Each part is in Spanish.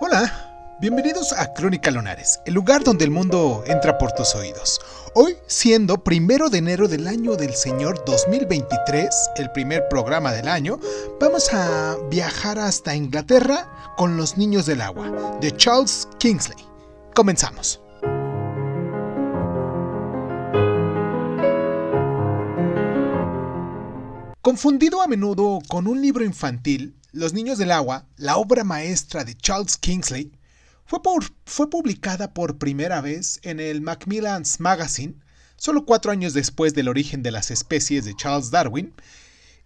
Hola, bienvenidos a Crónica Lunares, el lugar donde el mundo entra por tus oídos. Hoy, siendo primero de enero del año del Señor 2023, el primer programa del año, vamos a viajar hasta Inglaterra con Los Niños del Agua, de Charles Kingsley. Comenzamos. Confundido a menudo con un libro infantil, Los Niños del Agua, la obra maestra de Charles Kingsley, fue, publicada por primera vez en el Macmillan's Magazine, solo cuatro años después del origen de las especies de Charles Darwin,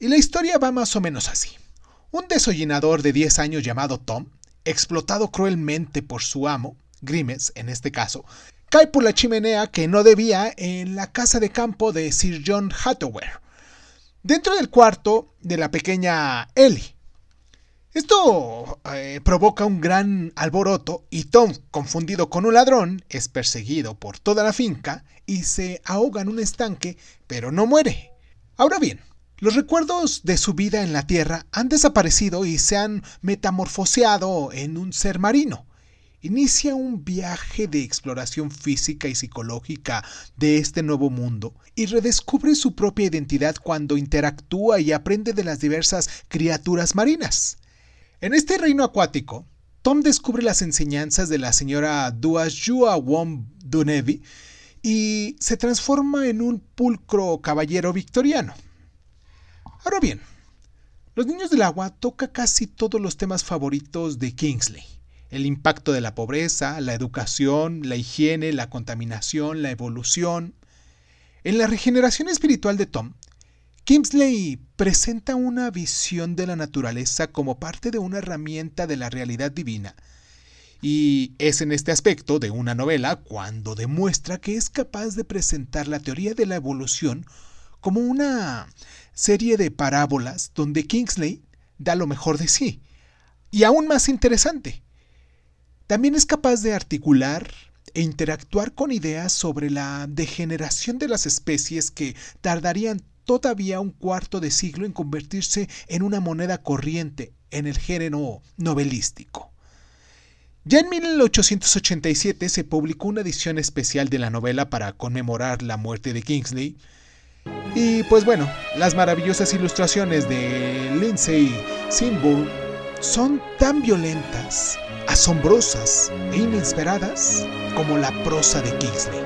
y la historia va más o menos así. Un desollinador de 10 años llamado Tom, explotado cruelmente por su amo, Grimes en este caso, cae por la chimenea que no debía en la casa de campo de Sir John Hathaway, dentro del cuarto de la pequeña Ellie. Esto eh, provoca un gran alboroto y Tom, confundido con un ladrón, es perseguido por toda la finca y se ahoga en un estanque, pero no muere. Ahora bien, los recuerdos de su vida en la Tierra han desaparecido y se han metamorfoseado en un ser marino inicia un viaje de exploración física y psicológica de este nuevo mundo y redescubre su propia identidad cuando interactúa y aprende de las diversas criaturas marinas. En este reino acuático, Tom descubre las enseñanzas de la señora Duashua Wom Dunevi y se transforma en un pulcro caballero victoriano. Ahora bien, Los Niños del Agua toca casi todos los temas favoritos de Kingsley el impacto de la pobreza, la educación, la higiene, la contaminación, la evolución. En la regeneración espiritual de Tom, Kingsley presenta una visión de la naturaleza como parte de una herramienta de la realidad divina. Y es en este aspecto de una novela cuando demuestra que es capaz de presentar la teoría de la evolución como una serie de parábolas donde Kingsley da lo mejor de sí. Y aún más interesante, también es capaz de articular e interactuar con ideas sobre la degeneración de las especies que tardarían todavía un cuarto de siglo en convertirse en una moneda corriente en el género novelístico. Ya en 1887 se publicó una edición especial de la novela para conmemorar la muerte de Kingsley. Y pues bueno, las maravillosas ilustraciones de Lindsay Simburg son tan violentas asombrosas e inesperadas como la prosa de Kingsley.